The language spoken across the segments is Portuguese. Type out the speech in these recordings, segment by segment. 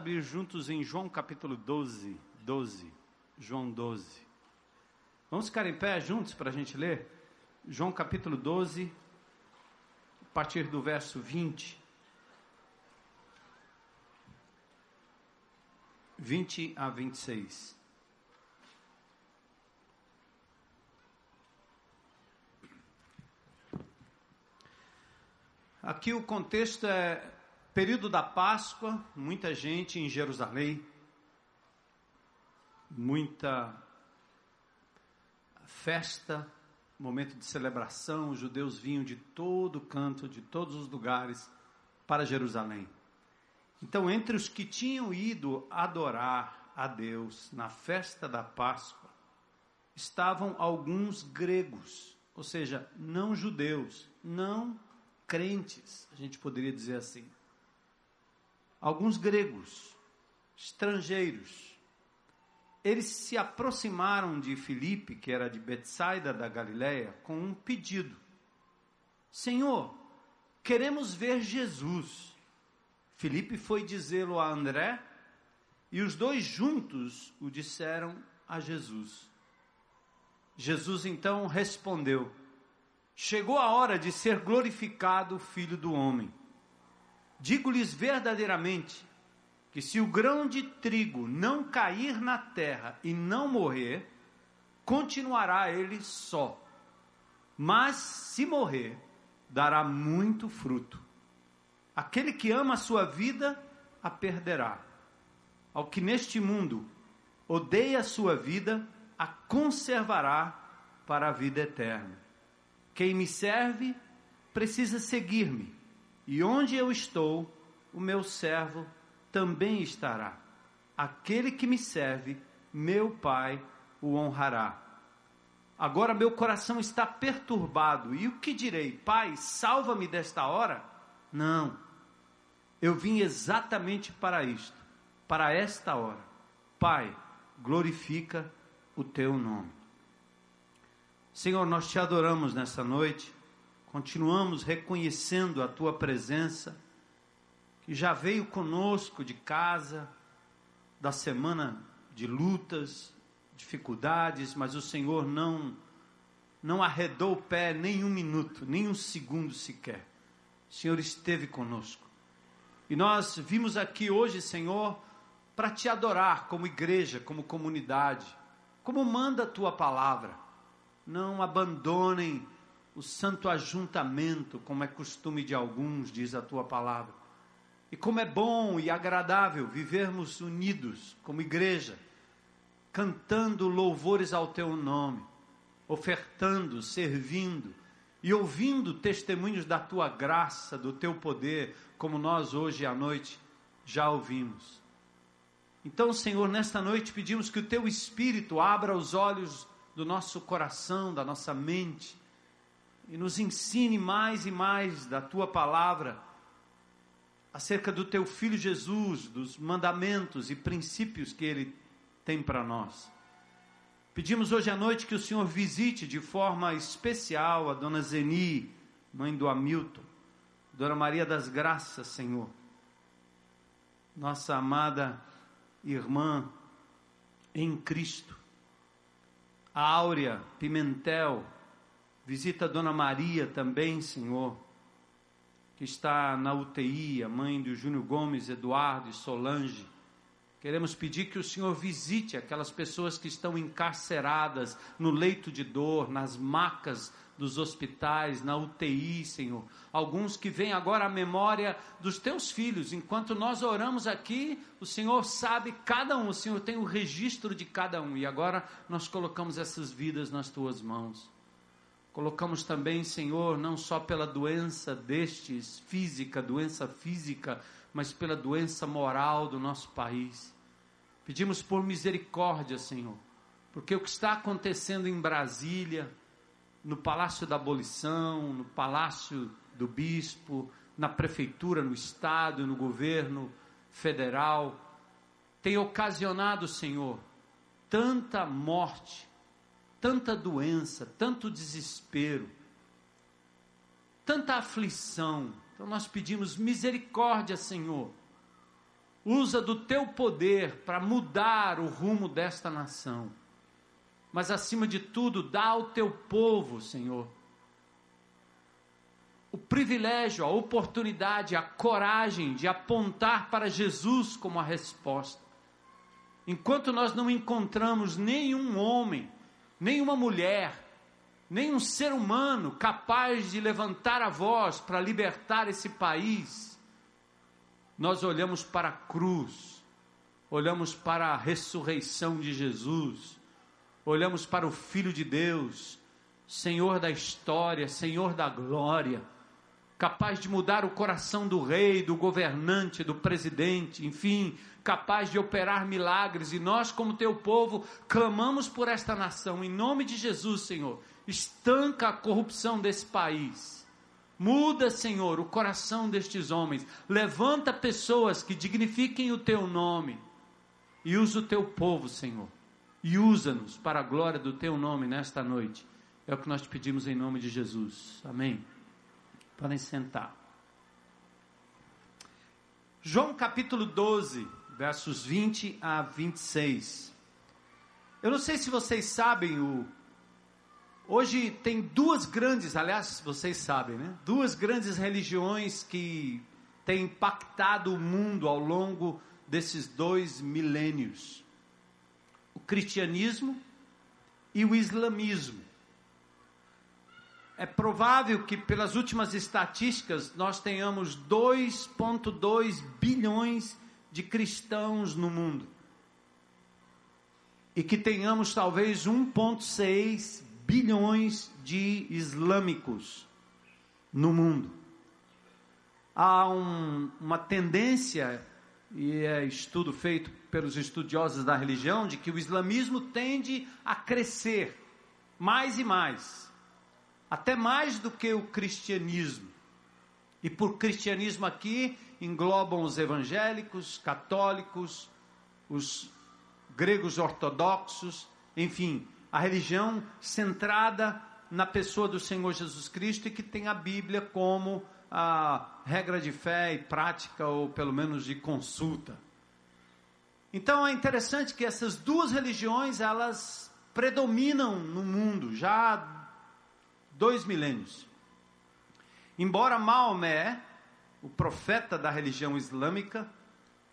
Abrir juntos em João capítulo 12, 12, João 12. Vamos ficar em pé juntos para a gente ler? João capítulo 12, a partir do verso 20. 20 a 26. Aqui o contexto é período da Páscoa, muita gente em Jerusalém, muita festa, momento de celebração, os judeus vinham de todo canto, de todos os lugares para Jerusalém. Então, entre os que tinham ido adorar a Deus na festa da Páscoa, estavam alguns gregos, ou seja, não judeus, não crentes, a gente poderia dizer assim. Alguns gregos, estrangeiros, eles se aproximaram de Filipe, que era de Betsaida da Galiléia, com um pedido: Senhor, queremos ver Jesus. Filipe foi dizê-lo a André, e os dois juntos o disseram a Jesus. Jesus então respondeu: Chegou a hora de ser glorificado o Filho do Homem. Digo-lhes verdadeiramente que se o grão de trigo não cair na terra e não morrer, continuará ele só. Mas se morrer, dará muito fruto. Aquele que ama a sua vida, a perderá. Ao que neste mundo odeia a sua vida, a conservará para a vida eterna. Quem me serve precisa seguir-me, e onde eu estou, o meu servo também estará. Aquele que me serve, meu Pai o honrará. Agora meu coração está perturbado, e o que direi? Pai, salva-me desta hora? Não, eu vim exatamente para isto, para esta hora. Pai, glorifica o teu nome. Senhor, nós te adoramos nessa noite, continuamos reconhecendo a tua presença, que já veio conosco de casa, da semana de lutas, dificuldades, mas o Senhor não não arredou o pé nem um minuto, nem um segundo sequer. O Senhor esteve conosco. E nós vimos aqui hoje, Senhor, para te adorar como igreja, como comunidade, como manda a tua palavra não abandonem o santo ajuntamento, como é costume de alguns, diz a tua palavra. E como é bom e agradável vivermos unidos como igreja, cantando louvores ao teu nome, ofertando, servindo e ouvindo testemunhos da tua graça, do teu poder, como nós hoje à noite já ouvimos. Então, Senhor, nesta noite pedimos que o teu Espírito abra os olhos do nosso coração, da nossa mente, e nos ensine mais e mais da tua palavra acerca do teu filho Jesus, dos mandamentos e princípios que ele tem para nós. Pedimos hoje à noite que o Senhor visite de forma especial a dona Zeni, mãe do Hamilton, dona Maria das Graças, Senhor, nossa amada irmã em Cristo. A Áurea Pimentel, visita a Dona Maria também, Senhor, que está na UTI, a mãe do Júnior Gomes, Eduardo e Solange. Queremos pedir que o Senhor visite aquelas pessoas que estão encarceradas no leito de dor, nas macas dos hospitais, na UTI, Senhor. Alguns que vêm agora à memória dos teus filhos. Enquanto nós oramos aqui, o Senhor sabe cada um, o Senhor tem o registro de cada um. E agora nós colocamos essas vidas nas tuas mãos. Colocamos também, Senhor, não só pela doença destes, física, doença física, mas pela doença moral do nosso país. Pedimos por misericórdia, Senhor, porque o que está acontecendo em Brasília, no Palácio da Abolição, no Palácio do Bispo, na Prefeitura, no Estado, no governo federal, tem ocasionado, Senhor, tanta morte, tanta doença, tanto desespero, tanta aflição. Então nós pedimos misericórdia, Senhor. usa do teu poder para mudar o rumo desta nação. Mas acima de tudo, dá ao teu povo, Senhor, o privilégio, a oportunidade, a coragem de apontar para Jesus como a resposta. Enquanto nós não encontramos nenhum homem, nenhuma mulher, nenhum ser humano capaz de levantar a voz para libertar esse país, nós olhamos para a cruz, olhamos para a ressurreição de Jesus, olhamos para o Filho de Deus, Senhor da história, Senhor da glória, capaz de mudar o coração do rei, do governante, do presidente, enfim, capaz de operar milagres, e nós, como teu povo, clamamos por esta nação, em nome de Jesus, Senhor, estanca a corrupção desse país Muda, Senhor, o coração destes homens. Levanta pessoas que dignifiquem o teu nome. E usa o teu povo, Senhor. E usa-nos para a glória do teu nome nesta noite. É o que nós te pedimos em nome de Jesus. Amém. Podem sentar. João capítulo 12, versos 20 a 26. Eu não sei se vocês sabem o Hoje tem duas grandes, aliás, vocês sabem, né? Duas grandes religiões que têm impactado o mundo ao longo desses dois milênios: o cristianismo e o islamismo. É provável que, pelas últimas estatísticas, nós tenhamos 2,2 bilhões de cristãos no mundo. E que tenhamos talvez 1,6 bilhões de islâmicos no mundo. Há um, uma tendência, e é estudo feito pelos estudiosos da religião, de que o islamismo tende a crescer mais e mais, até mais do que o cristianismo. E por cristianismo aqui englobam os evangélicos, católicos, os gregos ortodoxos, enfim, a religião centrada na pessoa do Senhor Jesus Cristo e que tem a Bíblia como a regra de fé e prática, ou pelo menos de consulta. Então é interessante que essas duas religiões elas predominam no mundo já há dois milênios. Embora Maomé, o profeta da religião islâmica,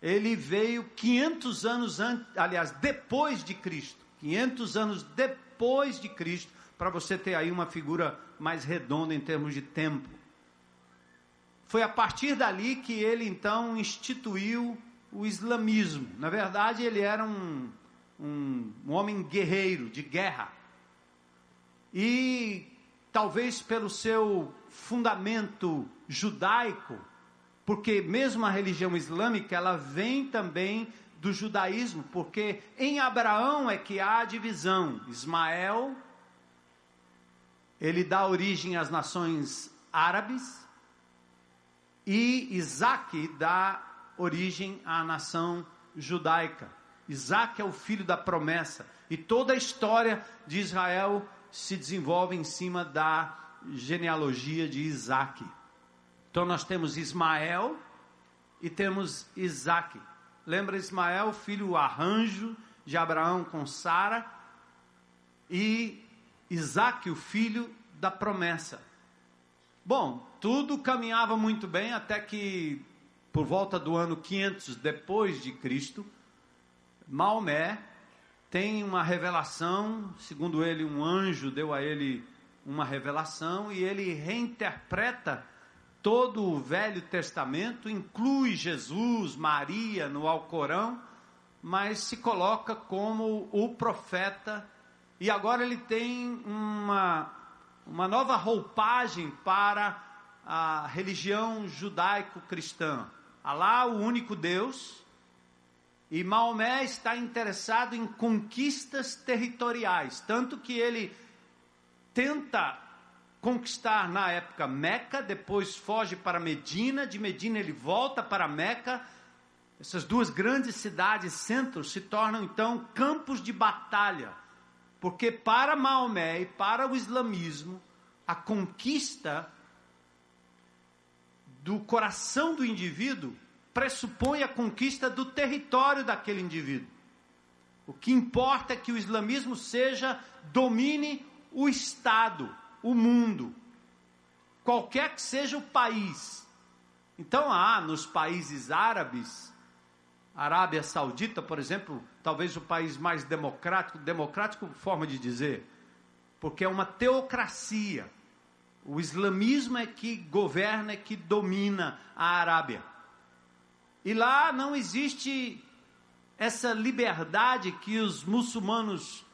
ele veio 500 anos antes, aliás, depois de Cristo. 500 anos depois de Cristo, para você ter aí uma figura mais redonda em termos de tempo. Foi a partir dali que ele então instituiu o islamismo. Na verdade, ele era um, um, um homem guerreiro, de guerra. E talvez pelo seu fundamento judaico, porque mesmo a religião islâmica, ela vem também do judaísmo, porque em Abraão é que há a divisão. Ismael, ele dá origem às nações árabes, e Isaac dá origem à nação judaica. Isaac é o filho da promessa, e toda a história de Israel se desenvolve em cima da genealogia de Isaac. Então nós temos Ismael e temos Isaac lembra Ismael, filho arranjo de Abraão com Sara, e Isaac, o filho da promessa. Bom, tudo caminhava muito bem até que, por volta do ano 500 depois de Cristo, Maomé tem uma revelação, segundo ele, um anjo deu a ele uma revelação e ele reinterpreta todo o Velho Testamento, inclui Jesus, Maria no Alcorão, mas se coloca como o profeta, e agora ele tem uma, uma nova roupagem para a religião judaico-cristã. Alá, o único Deus, e Maomé está interessado em conquistas territoriais, tanto que ele tenta conquistar na época Meca, depois foge para Medina, de Medina ele volta para Meca. Essas duas grandes cidades, centros, se tornam então campos de batalha, porque para Maomé e para o islamismo, a conquista do coração do indivíduo pressupõe a conquista do território daquele indivíduo. O que importa é que o islamismo seja, domine o Estado, o mundo, qualquer que seja o país. Então há nos países árabes, Arábia Saudita, por exemplo, talvez o país mais democrático, democrático forma de dizer, porque é uma teocracia. O islamismo é que governa, é que domina a Arábia. E lá não existe essa liberdade que os muçulmanos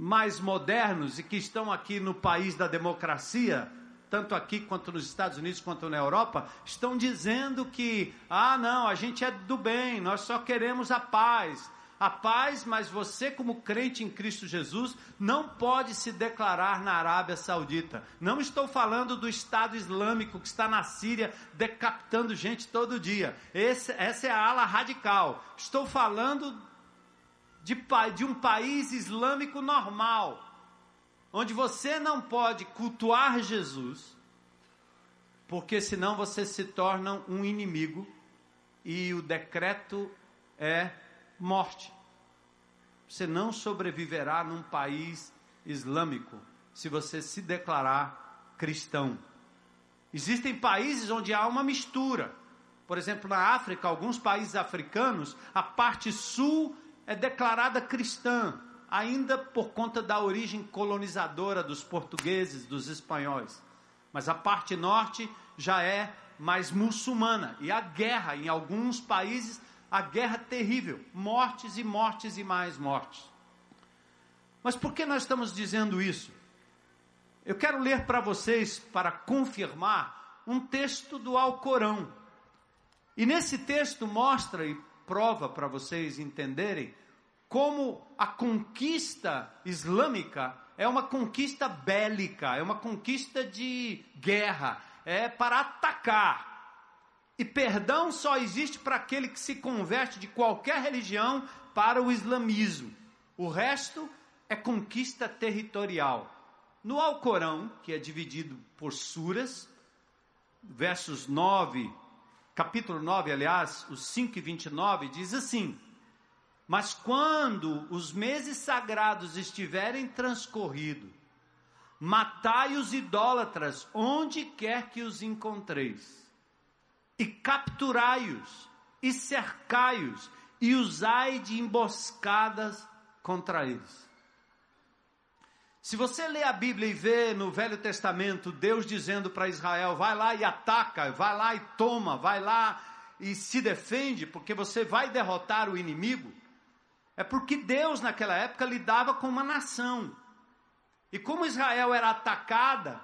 mais modernos e que estão aqui no país da democracia, tanto aqui quanto nos Estados Unidos quanto na Europa, estão dizendo que, ah, não, a gente é do bem, nós só queremos a paz a paz, mas você, como crente em Cristo Jesus, não pode se declarar na Arábia Saudita. Não estou falando do Estado Islâmico que está na Síria decapitando gente todo dia. Esse, essa é a ala radical. Estou falando de, de um país islâmico normal, onde você não pode cultuar Jesus, porque senão você se torna um inimigo e o decreto é morte. Você não sobreviverá num país islâmico se você se declarar cristão. Existem países onde há uma mistura. Por exemplo, na África, alguns países africanos, a parte sul é declarada cristã, ainda por conta da origem colonizadora dos portugueses, dos espanhóis. Mas a parte norte já é mais muçulmana. E a guerra em alguns países a guerra terrível, mortes e mortes e mais mortes. Mas por que nós estamos dizendo isso? Eu quero ler para vocês, para confirmar, um texto do Alcorão. E nesse texto mostra e prova para vocês entenderem como a conquista islâmica é uma conquista bélica, é uma conquista de guerra, é para atacar. E perdão só existe para aquele que se converte de qualquer religião para o islamismo. O resto é conquista territorial. No Alcorão, que é dividido por suras, versos 9, capítulo 9, aliás, os 5 e 29, diz assim: Mas quando os meses sagrados estiverem transcorridos, matai os idólatras onde quer que os encontreis e capturai-os, e cercai-os, e usai de emboscadas contra eles. Se você lê a Bíblia e vê no Velho Testamento Deus dizendo para Israel: vai lá e ataca, vai lá e toma, vai lá e se defende, porque você vai derrotar o inimigo, é porque Deus naquela época lidava com uma nação. E como Israel era atacada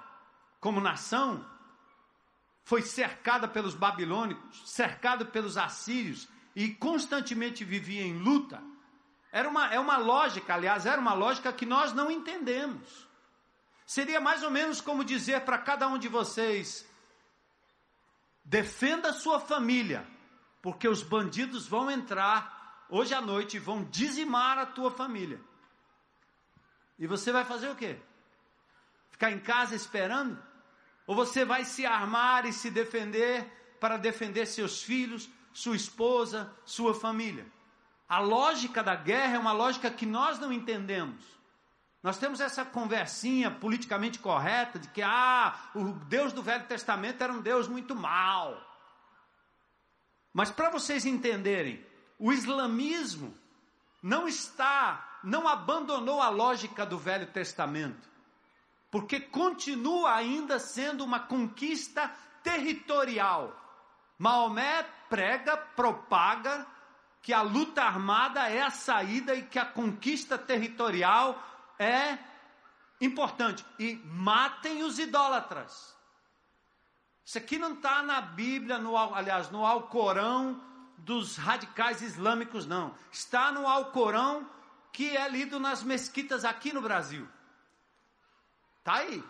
como nação, foi cercada pelos babilônicos, cercada pelos assírios e constantemente vivia em luta. Era uma, é uma lógica, aliás, era uma lógica que nós não entendemos. Seria mais ou menos como dizer para cada um de vocês: defenda a sua família, porque os bandidos vão entrar hoje à noite e vão dizimar a tua família. E você vai fazer o quê? Ficar em casa esperando? Ou você vai se armar e se defender para defender seus filhos, sua esposa, sua família? A lógica da guerra é uma lógica que nós não entendemos. Nós temos essa conversinha politicamente correta de que ah, o Deus do Velho Testamento era um Deus muito mau. Mas para vocês entenderem, o islamismo não está, não abandonou a lógica do Velho Testamento porque continua ainda sendo uma conquista territorial. Maomé prega, propaga que a luta armada é a saída e que a conquista territorial é importante. E matem os idólatras. Isso aqui não está na Bíblia, no, aliás, no Alcorão dos radicais islâmicos, não. Está no Alcorão que é lido nas mesquitas aqui no Brasil. Está aí.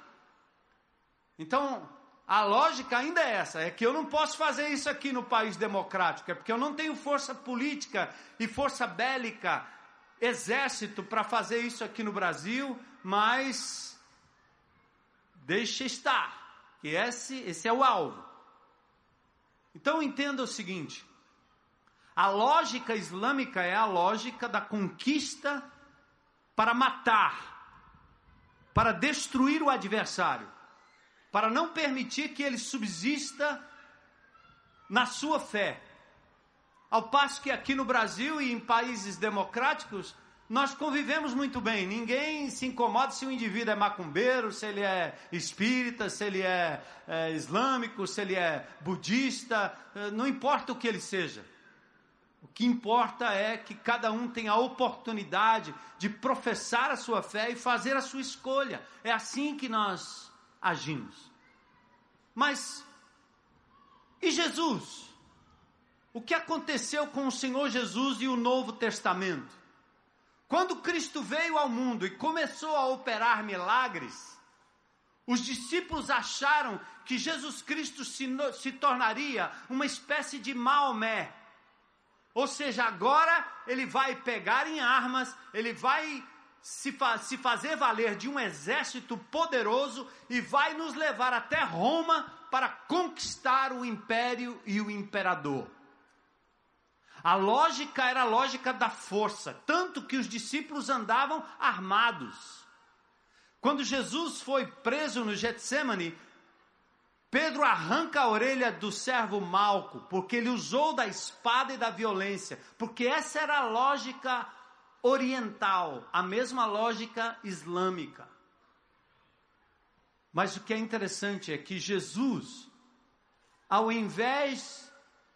Então, a lógica ainda é essa: é que eu não posso fazer isso aqui no país democrático, é porque eu não tenho força política e força bélica, exército para fazer isso aqui no Brasil, mas deixa estar, que esse, esse é o alvo. Então entenda o seguinte: a lógica islâmica é a lógica da conquista para matar, para destruir o adversário, para não permitir que ele subsista na sua fé. Ao passo que aqui no Brasil e em países democráticos, nós convivemos muito bem. Ninguém se incomoda se o indivíduo é macumbeiro, se ele é espírita, se ele é, é islâmico, se ele é budista, eh, não importa o que ele seja. O que importa é que cada um tenha a oportunidade de professar a sua fé e fazer a sua escolha. É assim que nós agimos. Mas, e Jesus? O que aconteceu com o Senhor Jesus e o Novo Testamento? Quando Cristo veio ao mundo e começou a operar milagres, os discípulos acharam que Jesus Cristo se, se tornaria uma espécie de Maomé. Ou seja, agora ele vai pegar em armas, ele vai se, fa se fazer valer de um exército poderoso e vai nos levar até Roma para conquistar o império e o imperador. A lógica era a lógica da força, tanto que os discípulos andavam armados. Quando Jesus foi preso no Getsemane, Pedro arranca a orelha do servo Malco, porque ele usou da espada e da violência, porque essa era a lógica oriental, a mesma lógica islâmica. Mas o que é interessante é que Jesus, ao invés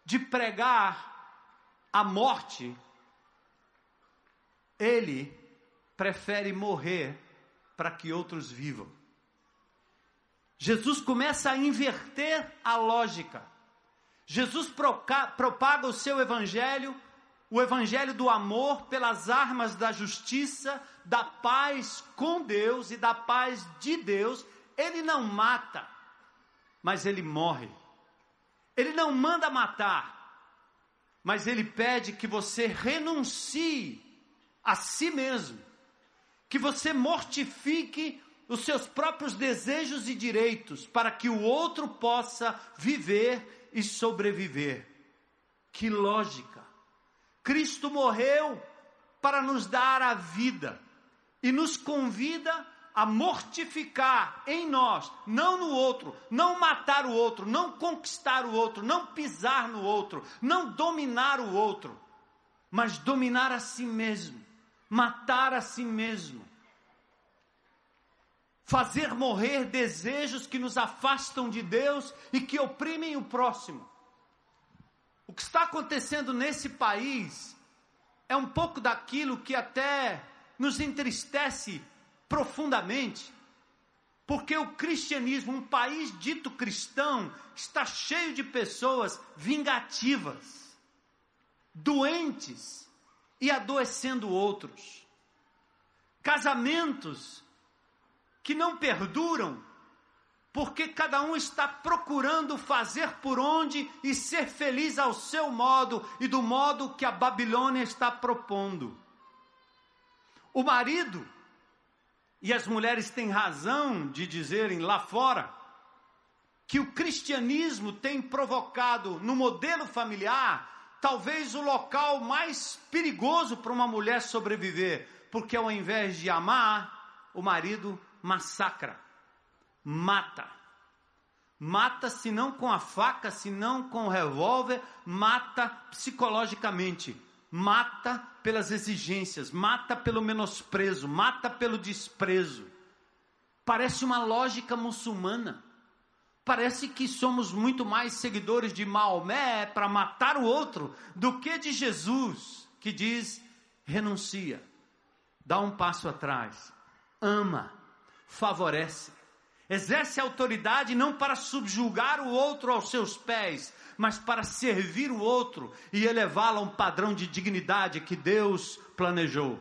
de pregar a morte, ele prefere morrer para que outros vivam. Jesus começa a inverter a lógica. Jesus propaga o seu evangelho, o evangelho do amor pelas armas da justiça, da paz com Deus e da paz de Deus. Ele não mata, mas ele morre. Ele não manda matar, mas ele pede que você renuncie a si mesmo, que você mortifique os seus próprios desejos e direitos para que o outro possa viver e sobreviver. Que lógica! Cristo morreu para nos dar a vida e nos convida a mortificar em nós, não no outro, não matar o outro, não conquistar o outro, não pisar no outro, não dominar o outro, mas dominar a si mesmo, matar a si mesmo. Fazer morrer desejos que nos afastam de Deus e que oprimem o próximo. O que está acontecendo nesse país é um pouco daquilo que até nos entristece profundamente, porque o cristianismo, um país dito cristão, está cheio de pessoas vingativas, doentes e adoecendo outros. Casamentos que não perduram, porque cada um está procurando fazer por onde e ser feliz ao seu modo e do modo que a Babilônia está propondo. O marido e as mulheres têm razão de dizerem lá fora que o cristianismo tem provocado no modelo familiar talvez o local mais perigoso para uma mulher sobreviver, porque ao invés de amar, o marido massacra, mata. Mata, se não com a faca, se não com o revólver, mata psicologicamente mata pelas exigências, mata pelo menosprezo, mata pelo desprezo. Parece uma lógica muçulmana. Parece que somos muito mais seguidores de Maomé para matar o outro do que de Jesus, que diz: renuncia, dá um passo atrás, ama, favorece, exerce autoridade não para subjugar o outro aos seus pés, mas para servir o outro e elevá-lo a um padrão de dignidade que Deus planejou.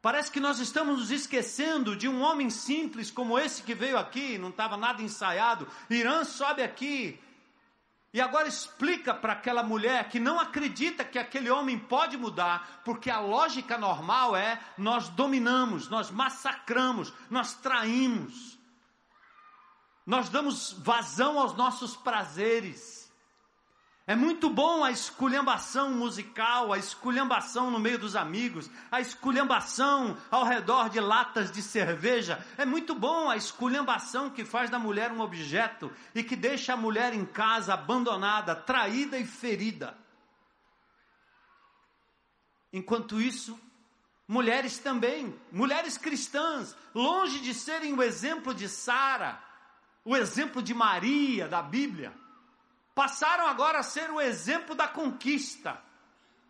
Parece que nós estamos nos esquecendo de um homem simples como esse que veio aqui, não estava nada ensaiado. Irã sobe aqui e agora explica para aquela mulher que não acredita que aquele homem pode mudar, porque a lógica normal é nós dominamos, nós massacramos, nós traímos. nós damos vazão aos nossos prazeres. É muito bom a esculhambação musical, a esculhambação no meio dos amigos, a esculhambação ao redor de latas de cerveja. É muito bom a esculhambação que faz da mulher um objeto e que deixa a mulher em casa abandonada, traída e ferida. Enquanto isso, mulheres também, mulheres cristãs, longe de serem o exemplo de Sara, o exemplo de Maria da Bíblia, passaram agora a ser o exemplo da conquista,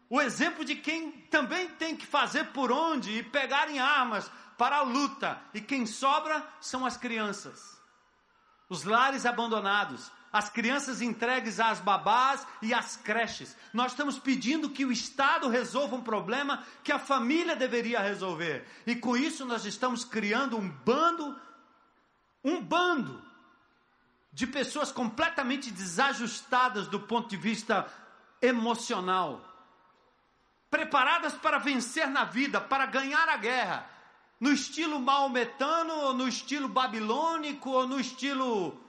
o exemplo de quem também tem que fazer por onde e pegar em armas para a luta, e quem sobra são as crianças, os lares abandonados, as crianças entregues às babás e às creches. Nós estamos pedindo que o Estado resolva um problema que a família deveria resolver. E com isso nós estamos criando um bando, um bando de pessoas completamente desajustadas do ponto de vista emocional, preparadas para vencer na vida, para ganhar a guerra, no estilo maometano, ou no estilo babilônico, ou no estilo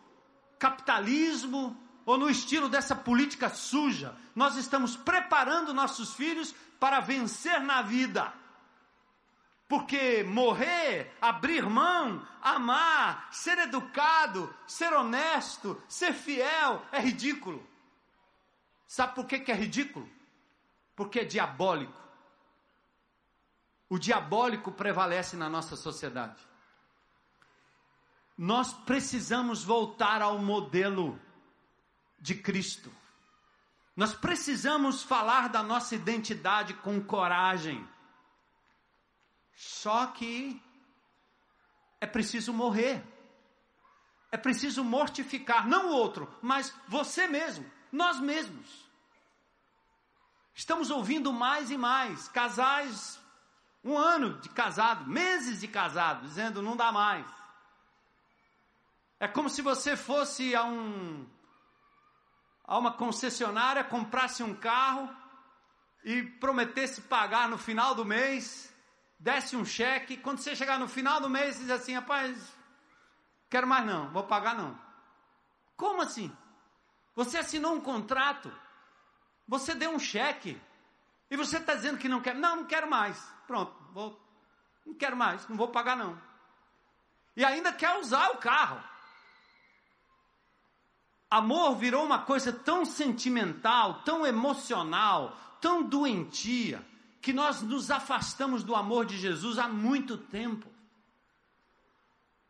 capitalismo, ou no estilo dessa política suja. Nós estamos preparando nossos filhos para vencer na vida. Porque morrer, abrir mão, amar, ser educado, ser honesto, ser fiel é ridículo. Sabe por que, é ridículo? Porque é diabólico. O diabólico prevalece na nossa sociedade. Nós precisamos voltar ao modelo de Cristo. Nós precisamos falar da nossa identidade com coragem só que é preciso morrer. É preciso mortificar, não o outro, mas você mesmo, nós mesmos. Estamos ouvindo mais e mais casais, um ano de casado, meses de casado, dizendo não dá mais. É como se você fosse a um a uma concessionária, comprasse um carro e prometesse pagar no final do mês desce um cheque, quando você chegar no final do mês, diz assim, rapaz, quero mais não, vou pagar não. Como assim? Você assinou um contrato, você deu um cheque, e você está dizendo que não quer, não, não quero mais, pronto, vou, não quero mais, não vou pagar não. E ainda quer usar o carro. Amor virou uma coisa tão sentimental, tão emocional, tão doentia, que nós nos afastamos do amor de Jesus há muito tempo.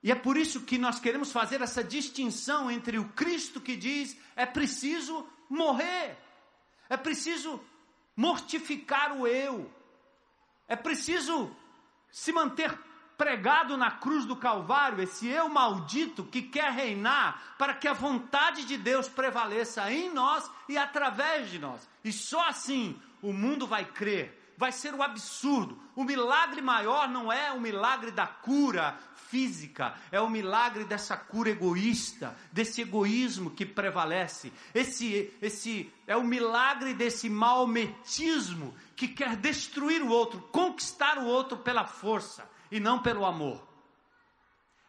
E é por isso que nós queremos fazer essa distinção entre o Cristo que diz é preciso morrer, é preciso mortificar o eu, é preciso se manter pregado na cruz do Calvário, esse eu maldito que quer reinar para que a vontade de Deus prevaleça em nós e através de nós. E só assim o mundo vai crer vai ser o absurdo. O milagre maior não é o milagre da cura física, é o milagre dessa cura egoísta, desse egoísmo que prevalece. Esse, esse é o milagre desse malmetismo que quer destruir o outro, conquistar o outro pela força e não pelo amor.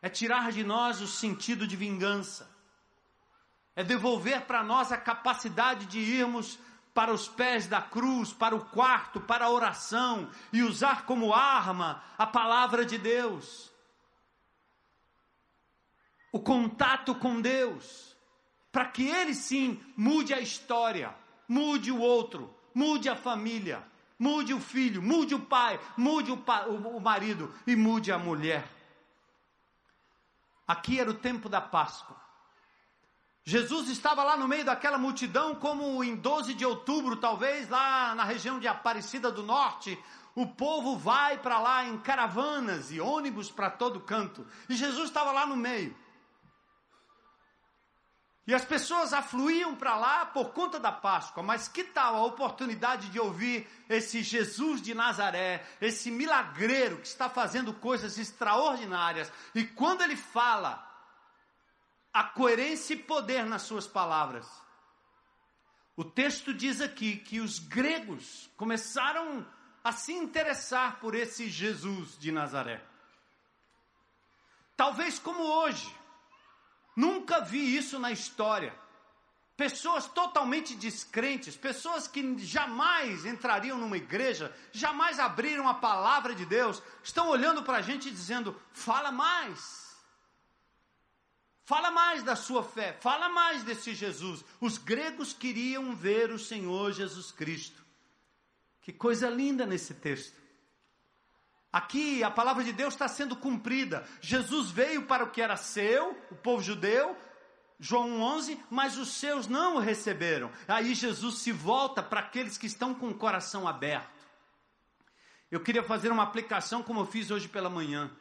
É tirar de nós o sentido de vingança. É devolver para nós a capacidade de irmos para os pés da cruz, para o quarto, para a oração e usar como arma a palavra de Deus. O contato com Deus, para que Ele sim mude a história, mude o outro, mude a família, mude o filho, mude o pai, mude o, pa o, marido e mude a mulher. Aqui era o tempo da Páscoa. Jesus estava lá no meio daquela multidão, como em 12 de outubro, talvez, lá na região de Aparecida do Norte, o povo vai para lá em caravanas e ônibus para todo canto. E Jesus estava lá no meio. E as pessoas afluíam para lá por conta da Páscoa, mas que tal a oportunidade de ouvir esse Jesus de Nazaré, esse milagreiro que está fazendo coisas extraordinárias, e quando ele fala, a coerência e poder nas suas palavras. O texto diz aqui que os gregos começaram a se interessar por esse Jesus de Nazaré. Talvez como hoje, Nunca vi isso na história. Pessoas totalmente descrentes, pessoas que jamais entrariam numa igreja, jamais abriram a palavra de Deus, estão olhando para a gente dizendo: fala mais. Fala mais da sua fé, fala mais desse Jesus. Os gregos queriam ver o Senhor Jesus Cristo. Que coisa linda nesse texto. Aqui a palavra de Deus está sendo cumprida. Jesus veio para o que era seu, o povo judeu, João 11, mas os seus não o receberam. Aí Jesus se volta para aqueles que estão com o coração aberto. Eu queria fazer uma aplicação como eu fiz hoje pela manhã.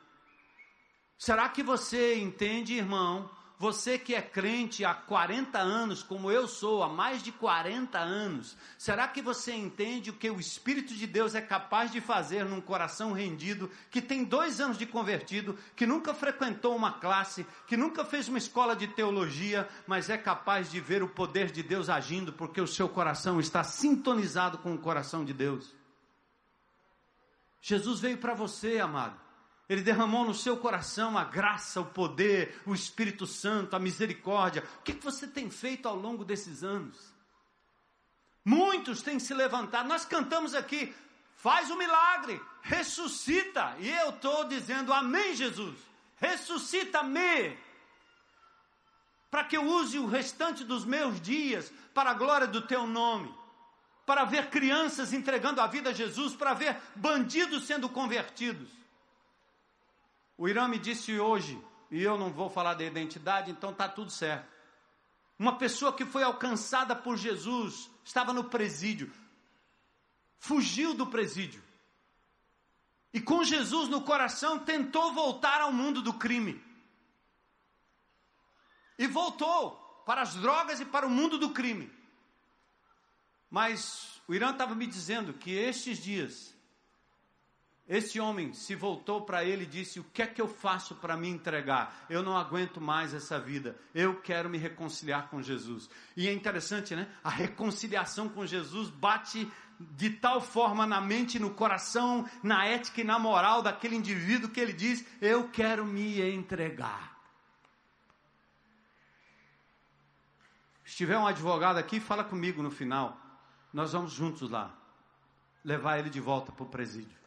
Será que você entende, irmão? Você que é crente há 40 anos, como eu sou, há mais de 40 anos, será que você entende o que o Espírito de Deus é capaz de fazer num coração rendido, que tem dois anos de convertido, que nunca frequentou uma classe, que nunca fez uma escola de teologia, mas é capaz de ver o poder de Deus agindo, porque o seu coração está sintonizado com o coração de Deus? Jesus veio para você, amado. Ele derramou no seu coração a graça, o poder, o Espírito Santo, a misericórdia. O que, que você tem feito ao longo desses anos? Muitos têm se levantado. Nós cantamos aqui, faz o um milagre, ressuscita. E eu estou dizendo, Amém, Jesus. Ressuscita-me. Para que eu use o restante dos meus dias para a glória do teu nome. Para ver crianças entregando a vida a Jesus, para ver bandidos sendo convertidos. O Irã me disse hoje, e eu não vou falar da identidade, então está tudo certo. Uma pessoa que foi alcançada por Jesus, estava no presídio, fugiu do presídio. E com Jesus no coração tentou voltar ao mundo do crime. E voltou para as drogas e para o mundo do crime. Mas o Irã estava me dizendo que estes dias esse homem se voltou para ele e disse: O que é que eu faço para me entregar? Eu não aguento mais essa vida. Eu quero me reconciliar com Jesus. E é interessante, né? A reconciliação com Jesus bate de tal forma na mente, no coração, na ética e na moral daquele indivíduo que ele diz: Eu quero me entregar. Se tiver um advogado aqui, fala comigo no final. Nós vamos juntos lá levar ele de volta para o presídio.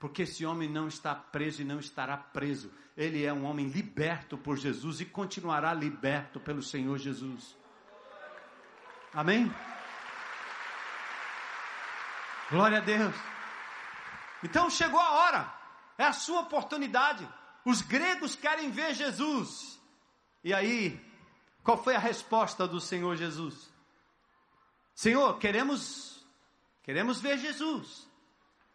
Porque esse homem não está preso e não estará preso. Ele é um homem liberto por Jesus e continuará liberto pelo Senhor Jesus. Amém? Glória a Deus. Então chegou a hora. É a sua oportunidade. Os gregos querem ver Jesus. E aí, qual foi a resposta do Senhor Jesus? Senhor, queremos queremos ver Jesus.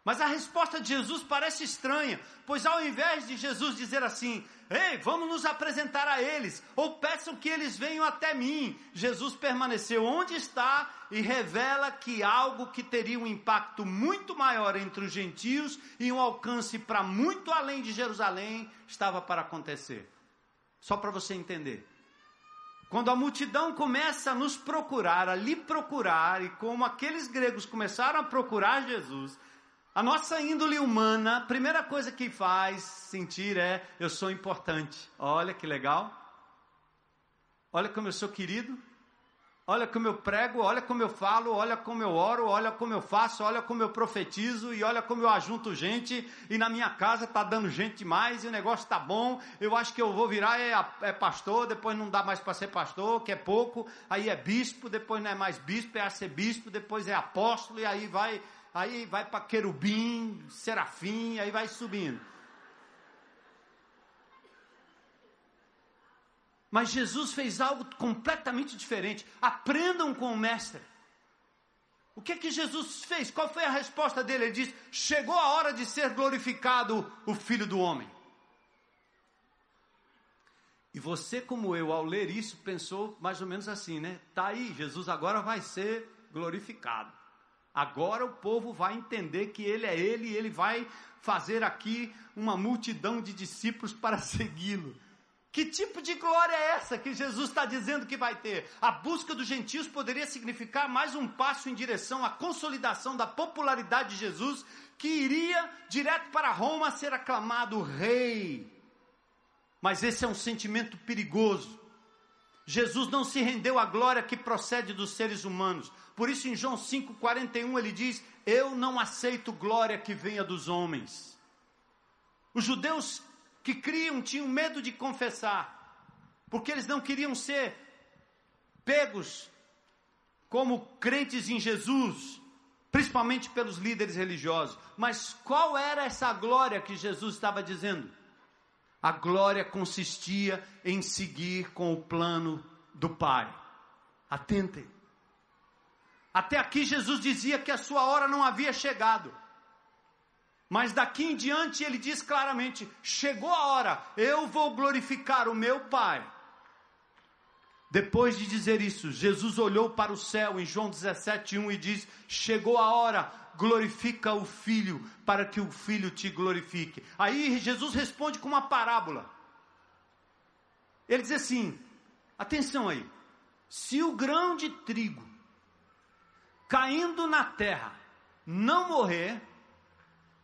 Mas a resposta de Jesus parece estranha, pois ao invés de Jesus dizer assim, ei, vamos nos apresentar a eles, ou peçam que eles venham até mim, Jesus permaneceu onde está e revela que algo que teria um impacto muito maior entre os gentios e um alcance para muito além de Jerusalém estava para acontecer. Só para você entender. Quando a multidão começa a nos procurar, a lhe procurar, e como aqueles gregos começaram a procurar Jesus, a nossa índole humana, a primeira coisa que faz sentir é: eu sou importante. Olha que legal. Olha como eu sou querido. Olha como eu prego, olha como eu falo, olha como eu oro, olha como eu faço, olha como eu profetizo e olha como eu ajunto gente. E na minha casa está dando gente demais e o negócio está bom. Eu acho que eu vou virar é, é pastor, depois não dá mais para ser pastor, que é pouco. Aí é bispo, depois não é mais bispo, é arcebispo, depois é apóstolo e aí vai aí vai para querubim, serafim, aí vai subindo. Mas Jesus fez algo completamente diferente. Aprendam com o mestre. O que é que Jesus fez? Qual foi a resposta dele? Ele disse: Chegou a hora de ser glorificado o Filho do Homem. E você, como eu, ao ler isso, pensou mais ou menos assim, né? Tá aí, Jesus agora vai ser glorificado. Agora o povo vai entender que ele é ele e ele vai fazer aqui uma multidão de discípulos para segui-lo. Que tipo de glória é essa que Jesus está dizendo que vai ter? A busca dos gentios poderia significar mais um passo em direção à consolidação da popularidade de Jesus, que iria direto para Roma ser aclamado rei. Mas esse é um sentimento perigoso Jesus não se rendeu à glória que procede dos seres humanos. Por isso, em João 5,41, ele diz: Eu não aceito glória que venha dos homens. Os judeus que criam tinham medo de confessar, porque eles não queriam ser pegos como crentes em Jesus, principalmente pelos líderes religiosos. Mas qual era essa glória que Jesus estava dizendo? A glória consistia em seguir com o plano do Pai. Atentem. Até aqui Jesus dizia que a sua hora não havia chegado. Mas daqui em diante ele diz claramente: chegou a hora, eu vou glorificar o meu Pai. Depois de dizer isso, Jesus olhou para o céu em João 17:1 e diz: Chegou a hora, glorifica o Filho, para que o Filho te glorifique. Aí Jesus responde com uma parábola. Ele diz assim: Atenção aí. Se o grão de trigo caindo na terra não morrer,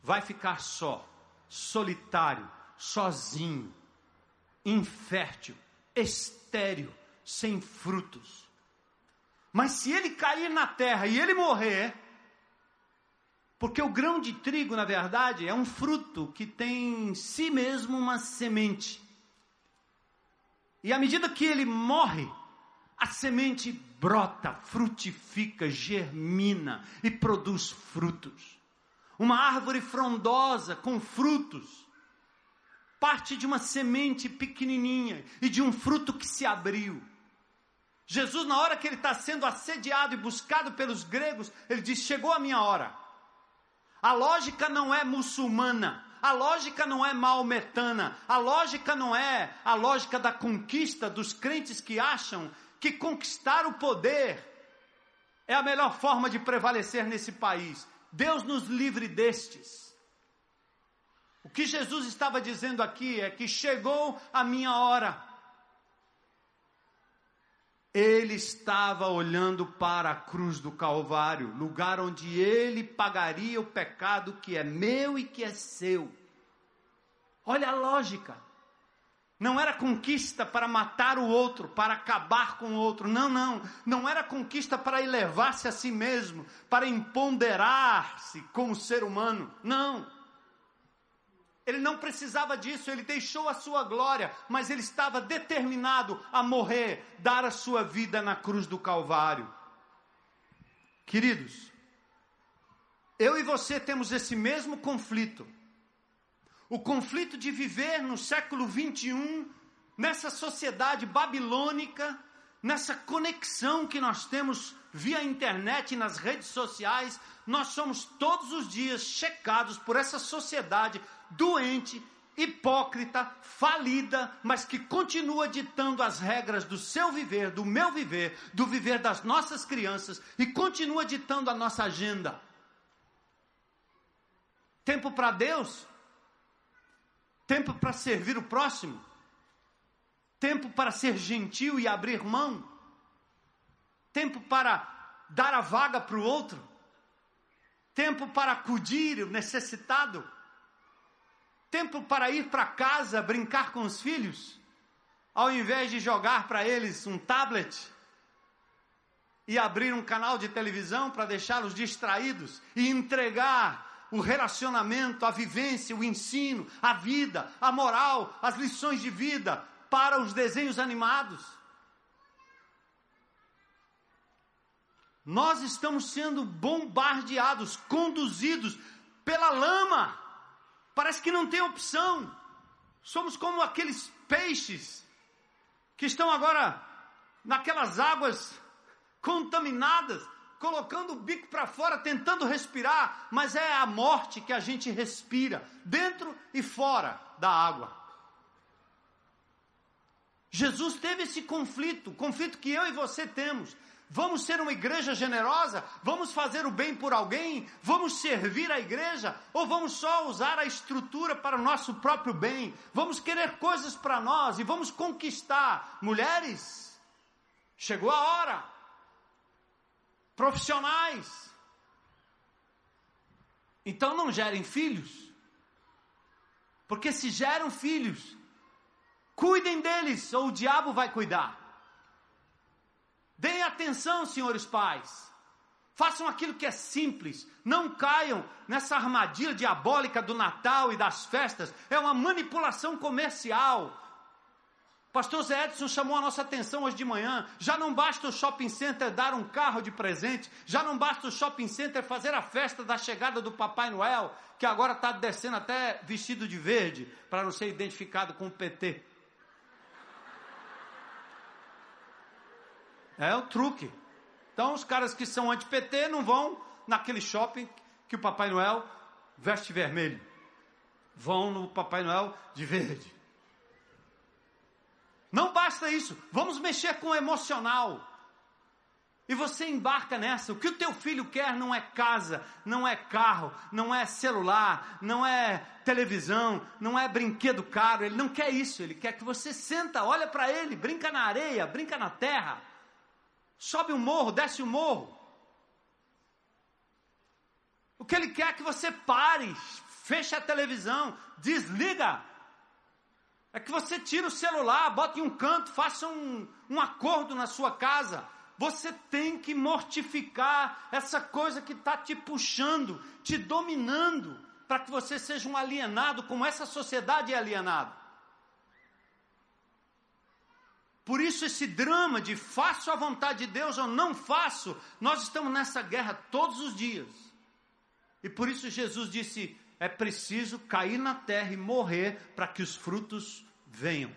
vai ficar só, solitário, sozinho, infértil, estéril sem frutos. Mas se ele cair na terra e ele morrer, porque o grão de trigo, na verdade, é um fruto que tem em si mesmo uma semente. E à medida que ele morre, a semente brota, frutifica, germina e produz frutos. Uma árvore frondosa com frutos parte de uma semente pequenininha e de um fruto que se abriu. Jesus, na hora que ele está sendo assediado e buscado pelos gregos, ele diz: Chegou a minha hora. A lógica não é muçulmana, a lógica não é maometana, a lógica não é a lógica da conquista dos crentes que acham que conquistar o poder é a melhor forma de prevalecer nesse país. Deus nos livre destes. O que Jesus estava dizendo aqui é que chegou a minha hora. Ele estava olhando para a cruz do Calvário, lugar onde ele pagaria o pecado que é meu e que é seu. Olha a lógica. Não era conquista para matar o outro, para acabar com o outro. Não, não. Não era conquista para elevar-se a si mesmo, para empoderar-se como ser humano. Não. Ele não precisava disso, ele deixou a sua glória, mas ele estava determinado a morrer, dar a sua vida na cruz do Calvário. Queridos, eu e você temos esse mesmo conflito. O conflito de viver no século 21, nessa sociedade babilônica, nessa conexão que nós temos via internet e nas redes sociais, nós somos todos os dias checados por essa sociedade doente, hipócrita, falida, mas que continua ditando as regras do seu viver, do meu viver, do viver das nossas crianças e continua ditando a nossa agenda. Tempo para Deus, tempo para servir o próximo, tempo para ser gentil e abrir mão, tempo para dar a vaga para o outro, tempo para acudir o necessitado? Tempo para ir para casa brincar com os filhos, ao invés de jogar para eles um tablet e abrir um canal de televisão para deixá-los distraídos e entregar o relacionamento, a vivência, o ensino, a vida, a moral, as lições de vida para os desenhos animados. Nós estamos sendo bombardeados, conduzidos pela lama Parece que não tem opção. Somos como aqueles peixes que estão agora naquelas águas contaminadas, colocando o bico para fora, tentando respirar, mas é a morte que a gente respira, dentro e fora da água. Jesus teve esse conflito, conflito que eu e você temos. Vamos ser uma igreja generosa? Vamos fazer o bem por alguém? Vamos servir a igreja? Ou vamos só usar a estrutura para o nosso próprio bem? Vamos querer coisas para nós e vamos conquistar? Mulheres, chegou a hora. Profissionais, então não gerem filhos. Porque se geram filhos, cuidem deles ou o diabo vai cuidar. Prestem atenção, senhores pais. Façam aquilo que é simples. Não caiam nessa armadilha diabólica do Natal e das festas. É uma manipulação comercial. Pastor Zé Edson chamou a nossa atenção hoje de manhã. Já não basta o shopping center dar um carro de presente, já não basta o shopping center fazer a festa da chegada do Papai Noel, que agora está descendo até vestido de verde, para não ser identificado com o PT. É o truque. Então, os caras que são anti-PT não vão naquele shopping que o Papai Noel veste vermelho. Vão no Papai Noel de verde. Não basta isso, vamos mexer com o emocional. E você embarca nessa. O que o teu filho quer não é casa, não é carro, não é celular, não é televisão, não é brinquedo caro. Ele não quer isso. Ele quer que você senta, olha para ele, brinca na areia, brinca na terra, sobe um morro, desce um morro. O que ele quer é que você pare, feche a televisão, desliga é que você tira o celular, bota em um canto, faça um, um acordo na sua casa. Você tem que mortificar essa coisa que está te puxando, te dominando, para que você seja um alienado, como essa sociedade é alienada. Por isso, esse drama de faço a vontade de Deus ou não faço, nós estamos nessa guerra todos os dias. E por isso, Jesus disse: é preciso cair na terra e morrer para que os frutos venham.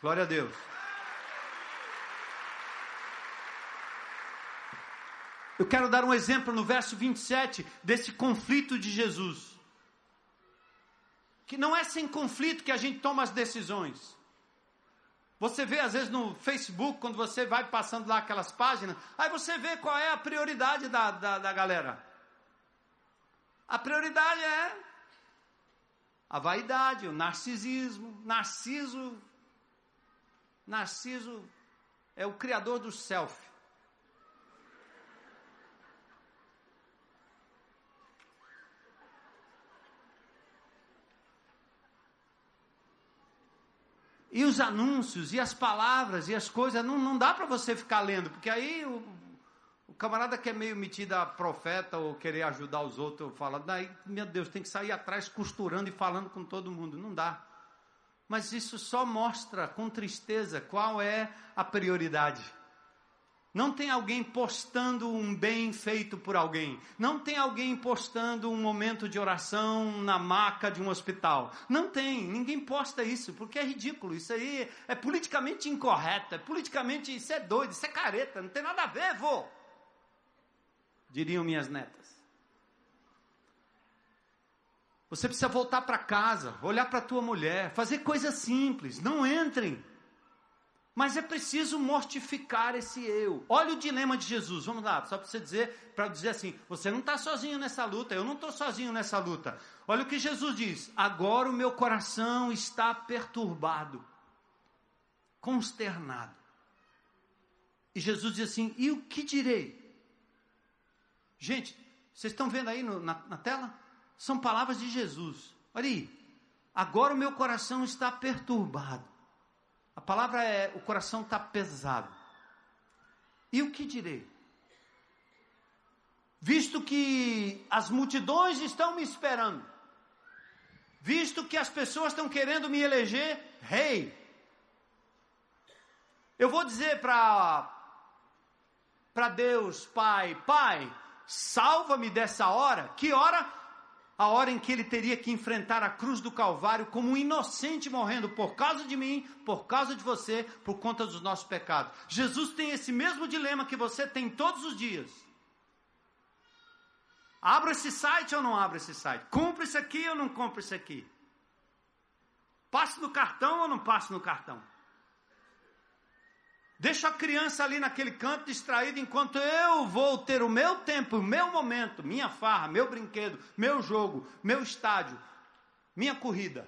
Glória a Deus. Eu quero dar um exemplo no verso 27 desse conflito de Jesus. Que não é sem conflito que a gente toma as decisões. Você vê às vezes no Facebook, quando você vai passando lá aquelas páginas, aí você vê qual é a prioridade da, da, da galera. A prioridade é a vaidade, o narcisismo. Narciso, Narciso é o criador do selfie. E os anúncios, e as palavras, e as coisas, não, não dá para você ficar lendo, porque aí o, camarada que é meio metido a profeta ou querer ajudar os outros, fala, daí, meu Deus, tem que sair atrás costurando e falando com todo mundo. Não dá. Mas isso só mostra com tristeza qual é a prioridade. Não tem alguém postando um bem feito por alguém. Não tem alguém postando um momento de oração na maca de um hospital. Não tem. Ninguém posta isso, porque é ridículo. Isso aí é politicamente incorreto. É politicamente. Isso é doido, isso é careta. Não tem nada a ver, vô diriam minhas netas. Você precisa voltar para casa, olhar para tua mulher, fazer coisas simples, não entrem. Mas é preciso mortificar esse eu. Olha o dilema de Jesus. Vamos lá, só para você dizer, para dizer assim, você não está sozinho nessa luta, eu não estou sozinho nessa luta. Olha o que Jesus diz: agora o meu coração está perturbado, consternado. E Jesus diz assim: e o que direi? Gente, vocês estão vendo aí no, na, na tela? São palavras de Jesus. Olha aí. Agora o meu coração está perturbado. A palavra é: o coração está pesado. E o que direi? Visto que as multidões estão me esperando, visto que as pessoas estão querendo me eleger rei, eu vou dizer para para Deus, Pai, Pai, salva-me dessa hora. Que hora? A hora em que ele teria que enfrentar a cruz do Calvário como um inocente morrendo por causa de mim, por causa de você, por conta dos nossos pecados. Jesus tem esse mesmo dilema que você tem todos os dias. Abra esse site ou não abra esse site? Compre isso aqui ou não compre isso aqui? Passe no cartão ou não passe no cartão? Deixa a criança ali naquele canto distraída enquanto eu vou ter o meu tempo, o meu momento, minha farra, meu brinquedo, meu jogo, meu estádio, minha corrida.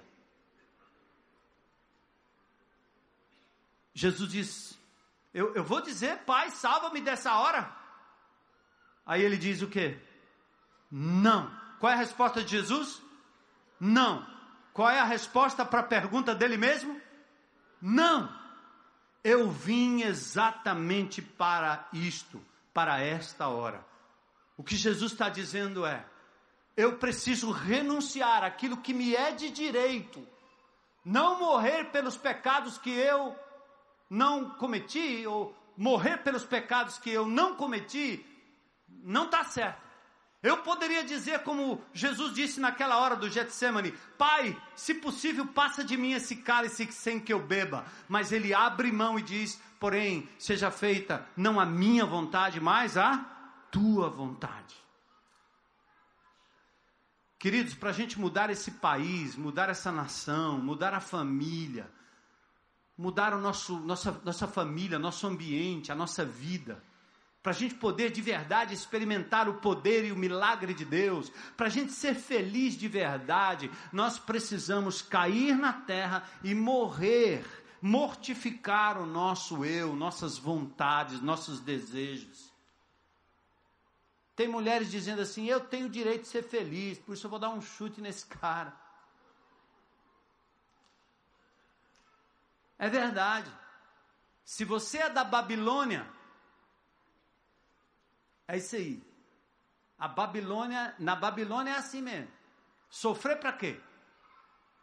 Jesus diz: eu, eu vou dizer, Pai, salva-me dessa hora. Aí ele diz o que? Não. Qual é a resposta de Jesus? Não. Qual é a resposta para a pergunta dele mesmo? Não. Eu vim exatamente para isto, para esta hora. O que Jesus está dizendo é: eu preciso renunciar aquilo que me é de direito, não morrer pelos pecados que eu não cometi, ou morrer pelos pecados que eu não cometi, não está certo. Eu poderia dizer, como Jesus disse naquela hora do Getsemane: Pai, se possível, passa de mim esse cálice sem que eu beba. Mas ele abre mão e diz: Porém, seja feita não a minha vontade, mas a tua vontade. Queridos, para a gente mudar esse país, mudar essa nação, mudar a família, mudar o nosso, nossa, nossa família, nosso ambiente, a nossa vida para a gente poder de verdade experimentar o poder e o milagre de Deus, para a gente ser feliz de verdade, nós precisamos cair na terra e morrer, mortificar o nosso eu, nossas vontades, nossos desejos. Tem mulheres dizendo assim: eu tenho o direito de ser feliz, por isso eu vou dar um chute nesse cara. É verdade. Se você é da Babilônia, é isso aí. A Babilônia, na Babilônia é assim mesmo. Sofrer para quê?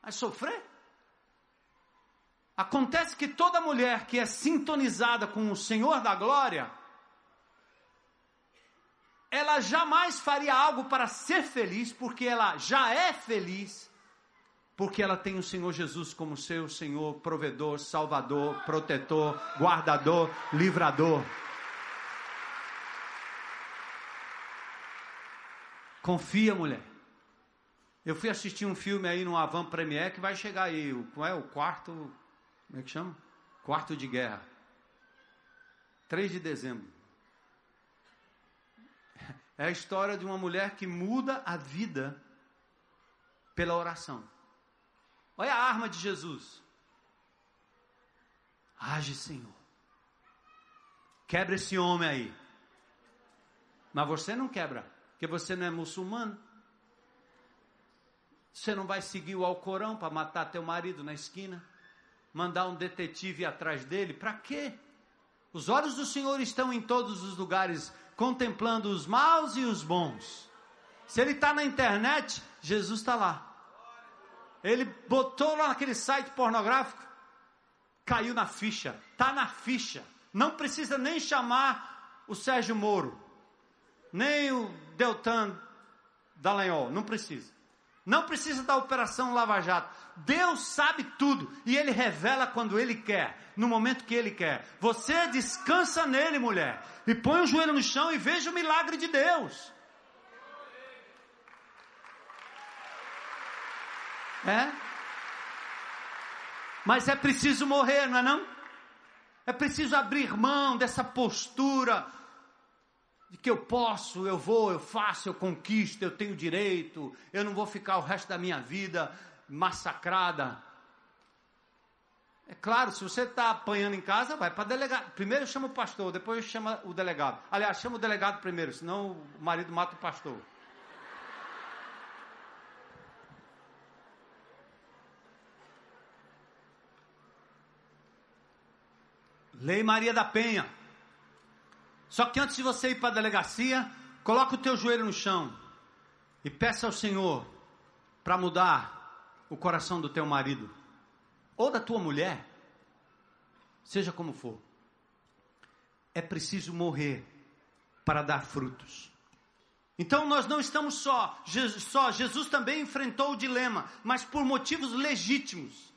Mas sofrer? Acontece que toda mulher que é sintonizada com o Senhor da glória, ela jamais faria algo para ser feliz, porque ela já é feliz, porque ela tem o Senhor Jesus como seu Senhor, provedor, salvador, protetor, guardador, livrador. Confia, mulher. Eu fui assistir um filme aí no Avan Premier que vai chegar aí. O, qual é o quarto. Como é que chama? Quarto de Guerra. 3 de dezembro. É a história de uma mulher que muda a vida pela oração. Olha a arma de Jesus. Age, Senhor. Quebra esse homem aí. Mas você não quebra porque você não é muçulmano. Você não vai seguir o Alcorão para matar teu marido na esquina? Mandar um detetive atrás dele? Para quê? Os olhos do Senhor estão em todos os lugares, contemplando os maus e os bons. Se ele está na internet, Jesus está lá. Ele botou lá naquele site pornográfico, caiu na ficha, está na ficha. Não precisa nem chamar o Sérgio Moro nem o Deltan Dallagnol, não precisa. Não precisa da operação Lava Jato. Deus sabe tudo e Ele revela quando Ele quer, no momento que Ele quer. Você descansa nele, mulher, e põe o joelho no chão e veja o milagre de Deus. É? Mas é preciso morrer, não é não? É preciso abrir mão dessa postura de que eu posso, eu vou, eu faço, eu conquisto, eu tenho direito, eu não vou ficar o resto da minha vida massacrada. É claro, se você está apanhando em casa, vai para delegado. Primeiro chama o pastor, depois chama o delegado. Aliás, chama o delegado primeiro, senão o marido mata o pastor. Lei Maria da Penha. Só que antes de você ir para a delegacia, coloque o teu joelho no chão e peça ao Senhor para mudar o coração do teu marido ou da tua mulher, seja como for. É preciso morrer para dar frutos. Então nós não estamos só, Jesus, só, Jesus também enfrentou o dilema, mas por motivos legítimos.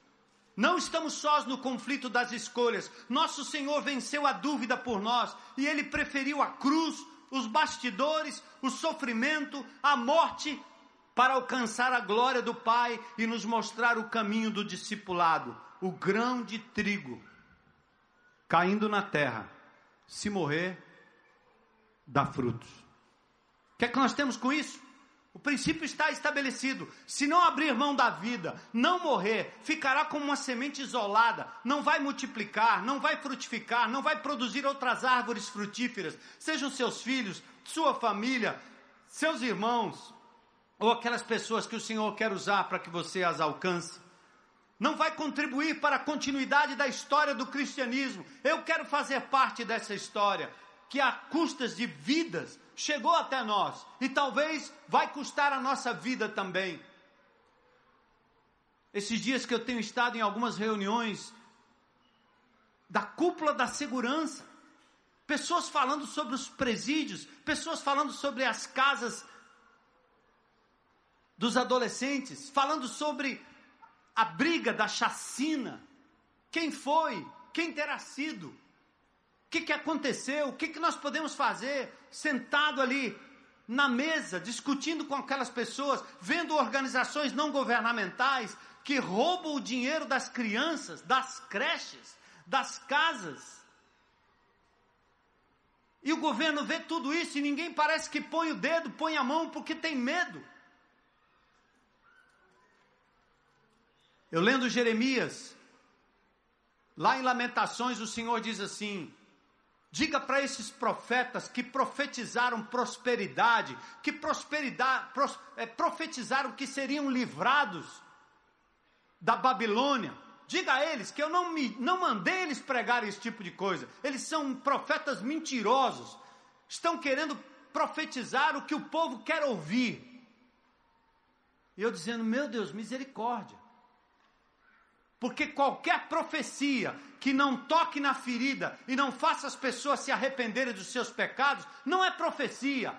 Não estamos sós no conflito das escolhas. Nosso Senhor venceu a dúvida por nós e ele preferiu a cruz, os bastidores, o sofrimento, a morte para alcançar a glória do Pai e nos mostrar o caminho do discipulado, o grão de trigo caindo na terra. Se morrer, dá frutos. O que é que nós temos com isso? O princípio está estabelecido. Se não abrir mão da vida, não morrer, ficará como uma semente isolada, não vai multiplicar, não vai frutificar, não vai produzir outras árvores frutíferas, sejam seus filhos, sua família, seus irmãos, ou aquelas pessoas que o Senhor quer usar para que você as alcance. não vai contribuir para a continuidade da história do cristianismo. Eu quero fazer parte dessa história, que a custas de vidas chegou até nós e talvez vai custar a nossa vida também. Esses dias que eu tenho estado em algumas reuniões da cúpula da segurança, pessoas falando sobre os presídios, pessoas falando sobre as casas dos adolescentes, falando sobre a briga da chacina. Quem foi? Quem terá sido? Que, que aconteceu? O que, que nós podemos fazer sentado ali na mesa, discutindo com aquelas pessoas, vendo organizações não governamentais que roubam o dinheiro das crianças, das creches, das casas. E o governo vê tudo isso e ninguém parece que põe o dedo, põe a mão porque tem medo. Eu lendo Jeremias, lá em Lamentações, o Senhor diz assim: Diga para esses profetas que profetizaram prosperidade, que prosperidade, pros, é, profetizaram que seriam livrados da Babilônia. Diga a eles que eu não, me, não mandei eles pregar esse tipo de coisa. Eles são profetas mentirosos. Estão querendo profetizar o que o povo quer ouvir. E eu dizendo, meu Deus, misericórdia. Porque qualquer profecia que não toque na ferida e não faça as pessoas se arrependerem dos seus pecados, não é profecia.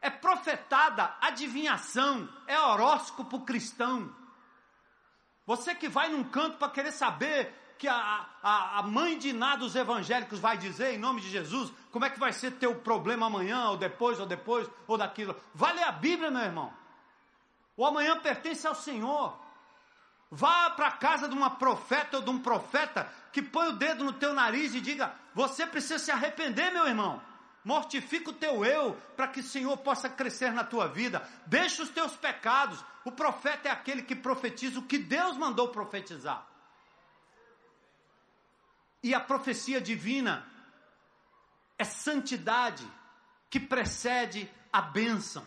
É profetada adivinhação, é horóscopo cristão. Você que vai num canto para querer saber que a, a, a, mãe de nada dos evangélicos vai dizer em nome de Jesus, como é que vai ser teu problema amanhã, ou depois, ou depois, ou daquilo. Vai ler a Bíblia, meu irmão. O amanhã pertence ao Senhor. Vá para a casa de uma profeta ou de um profeta que põe o dedo no teu nariz e diga: Você precisa se arrepender, meu irmão. Mortifica o teu eu para que o Senhor possa crescer na tua vida. Deixa os teus pecados. O profeta é aquele que profetiza o que Deus mandou profetizar. E a profecia divina é santidade que precede a bênção.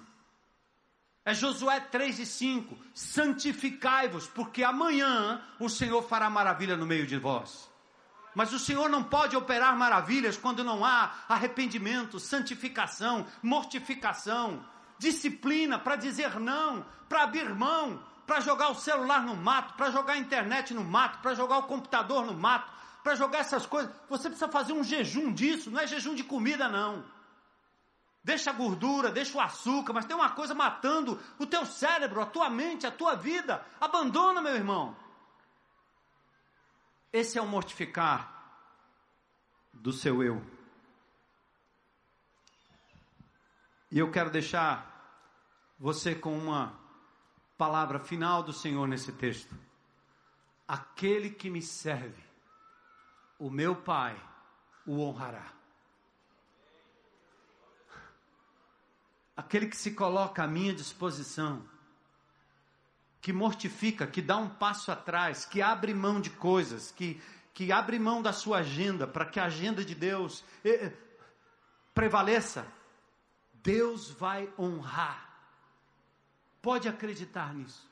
É Josué 3 e 5: santificai-vos, porque amanhã o Senhor fará maravilha no meio de vós. Mas o Senhor não pode operar maravilhas quando não há arrependimento, santificação, mortificação, disciplina para dizer não, para abrir mão, para jogar o celular no mato, para jogar a internet no mato, para jogar o computador no mato, para jogar essas coisas. Você precisa fazer um jejum disso, não é jejum de comida, não. Deixa a gordura, deixa o açúcar, mas tem uma coisa matando o teu cérebro, a tua mente, a tua vida. Abandona, meu irmão. Esse é o mortificar do seu eu. E eu quero deixar você com uma palavra final do Senhor nesse texto. Aquele que me serve, o meu Pai o honrará. Aquele que se coloca à minha disposição, que mortifica, que dá um passo atrás, que abre mão de coisas, que, que abre mão da sua agenda, para que a agenda de Deus eh, prevaleça, Deus vai honrar. Pode acreditar nisso.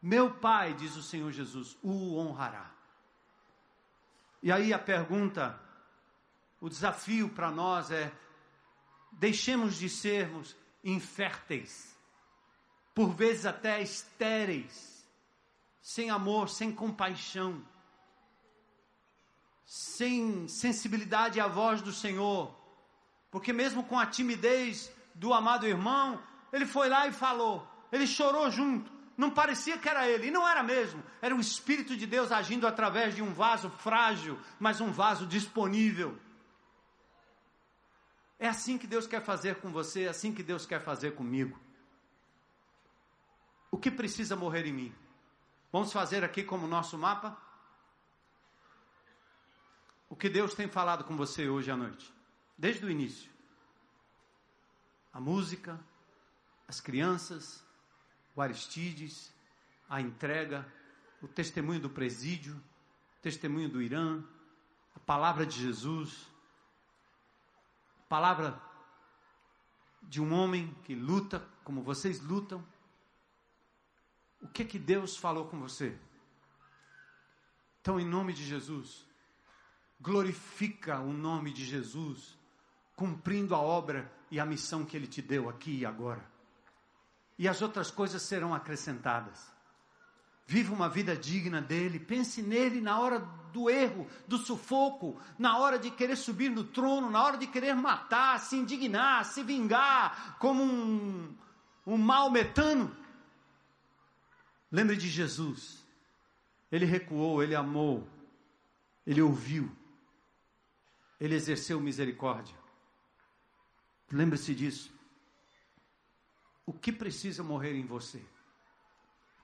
Meu Pai, diz o Senhor Jesus, o honrará. E aí a pergunta, o desafio para nós é: deixemos de sermos inférteis, por vezes até estéreis, sem amor, sem compaixão, sem sensibilidade à voz do Senhor, porque mesmo com a timidez do amado irmão, ele foi lá e falou, ele chorou junto, não parecia que era ele, e não era mesmo, era o Espírito de Deus agindo através de um vaso frágil, mas um vaso disponível. É assim que Deus quer fazer com você, é assim que Deus quer fazer comigo. O que precisa morrer em mim? Vamos fazer aqui como nosso mapa? O que Deus tem falado com você hoje à noite, desde o início. A música, as crianças, o Aristides, a entrega, o testemunho do presídio, o testemunho do Irã, a palavra de Jesus, palavra de um homem que luta como vocês lutam. O que que Deus falou com você? Então, em nome de Jesus, glorifica o nome de Jesus, cumprindo a obra e a missão que Ele te deu aqui e agora. E as outras coisas serão acrescentadas. Viva uma vida digna dele, pense nele na hora do erro, do sufoco, na hora de querer subir no trono, na hora de querer matar, se indignar, se vingar, como um, um mal metano. Lembre de Jesus. Ele recuou, ele amou, ele ouviu, ele exerceu misericórdia. Lembre-se disso. O que precisa morrer em você?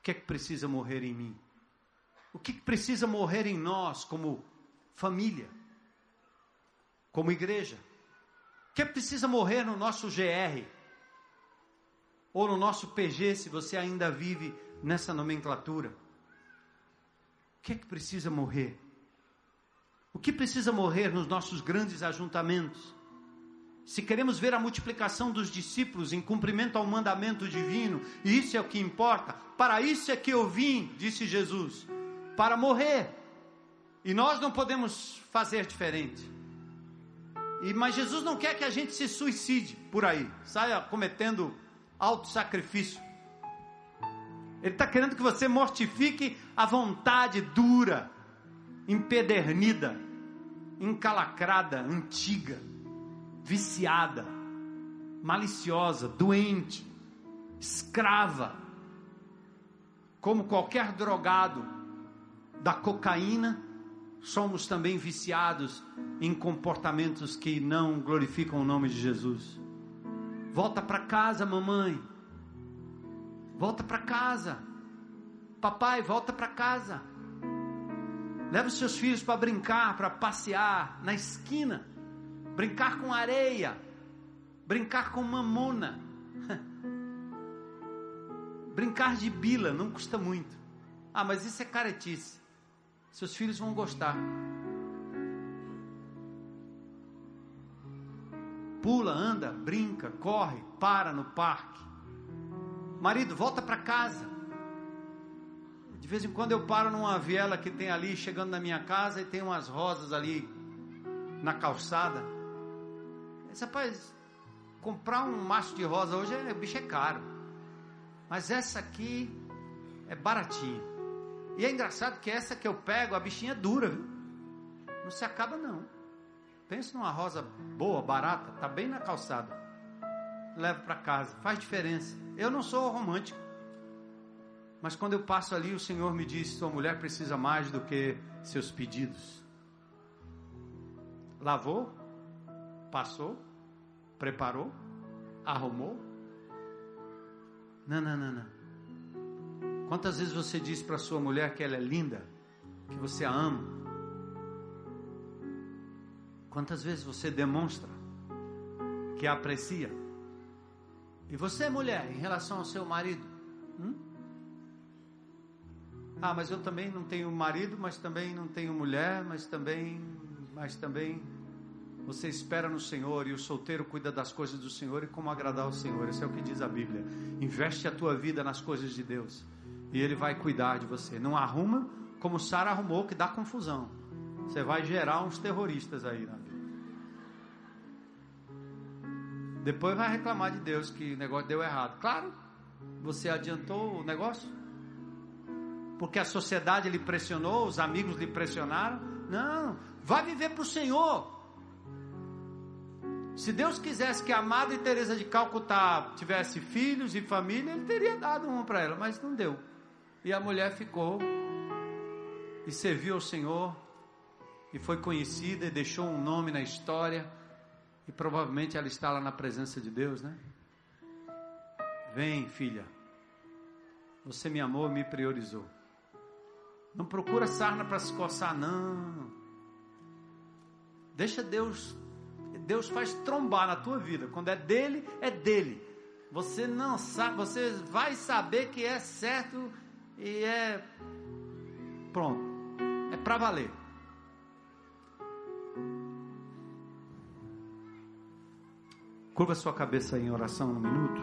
Que é que precisa morrer em mim? O que precisa morrer em nós como família? Como igreja? O que precisa morrer no nosso GR? Ou no nosso PG, se você ainda vive nessa nomenclatura? O que é que precisa morrer? O que precisa morrer nos nossos grandes ajuntamentos? Se queremos ver a multiplicação dos discípulos em cumprimento ao mandamento divino, e isso é o que importa, para isso é que eu vim, disse Jesus, para morrer. E nós não podemos fazer diferente. E, mas Jesus não quer que a gente se suicide por aí, saia cometendo auto-sacrifício. Ele está querendo que você mortifique a vontade dura, empedernida, encalacrada, antiga, viciada, maliciosa, doente, escrava, como qualquer drogado da cocaína, somos também viciados em comportamentos que não glorificam o nome de Jesus. Volta para casa, mamãe. Volta para casa. Papai, volta para casa. Leva os seus filhos para brincar, para passear na esquina, brincar com areia, brincar com mamona, brincar de bila, não custa muito. Ah, mas isso é caretice. Seus filhos vão gostar. Pula, anda, brinca, corre, para no parque. Marido, volta para casa. De vez em quando eu paro numa viela que tem ali, chegando na minha casa, e tem umas rosas ali na calçada. Esse rapaz, comprar um maço de rosa hoje, é, o bicho é caro. Mas essa aqui é baratinha. E é engraçado que essa que eu pego, a bichinha é dura, viu? Não se acaba não. Pensa numa rosa boa, barata, tá bem na calçada. Leva para casa, faz diferença. Eu não sou romântico. Mas quando eu passo ali, o Senhor me diz: sua mulher precisa mais do que seus pedidos. Lavou, passou, preparou, arrumou. Não, não, não, não. Quantas vezes você diz para sua mulher que ela é linda, que você a ama? Quantas vezes você demonstra que a aprecia? E você, mulher, em relação ao seu marido? Hum? Ah, mas eu também não tenho marido, mas também não tenho mulher, mas também, mas também você espera no Senhor e o solteiro cuida das coisas do Senhor e como agradar o Senhor. Isso é o que diz a Bíblia. Investe a tua vida nas coisas de Deus e Ele vai cuidar de você. Não arruma como Sara arrumou, que dá confusão. Você vai gerar uns terroristas aí na vida. Depois vai reclamar de Deus que o negócio deu errado. Claro, você adiantou o negócio? Porque a sociedade lhe pressionou, os amigos lhe pressionaram? Não, vai viver para o Senhor. Se Deus quisesse que a amada Teresa de Calcutá tivesse filhos e família, ele teria dado uma para ela, mas não deu. E a mulher ficou e serviu ao Senhor e foi conhecida e deixou um nome na história e provavelmente ela está lá na presença de Deus, né? Vem, filha. Você me amou, me priorizou. Não procura sarna para se coçar, não. Deixa Deus. Deus faz trombar na tua vida. Quando é dele, é dele. Você não sabe, você vai saber que é certo e é pronto. É para valer. Curva sua cabeça em oração um minuto.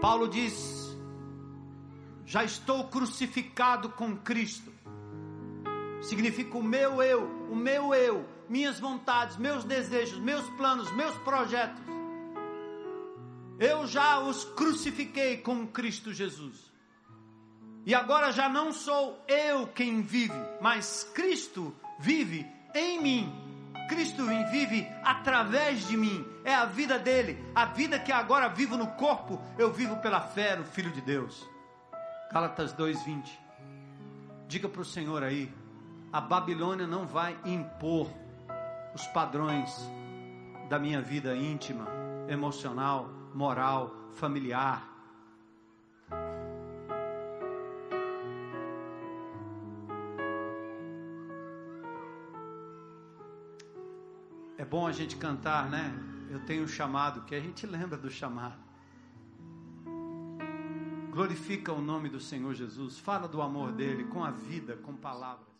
Paulo diz: já estou crucificado com Cristo. Significa o meu eu, o meu eu, minhas vontades, meus desejos, meus planos, meus projetos. Eu já os crucifiquei com Cristo Jesus. E agora já não sou eu quem vive, mas Cristo vive em mim. Cristo vive através de mim. É a vida dele. A vida que agora vivo no corpo, eu vivo pela fé no Filho de Deus. Gálatas 2:20. Diga para o Senhor aí, a Babilônia não vai impor os padrões da minha vida íntima, emocional, moral, familiar. É bom a gente cantar, né? Eu tenho um chamado, que a gente lembra do chamado. Glorifica o nome do Senhor Jesus, fala do amor dele com a vida, com palavras.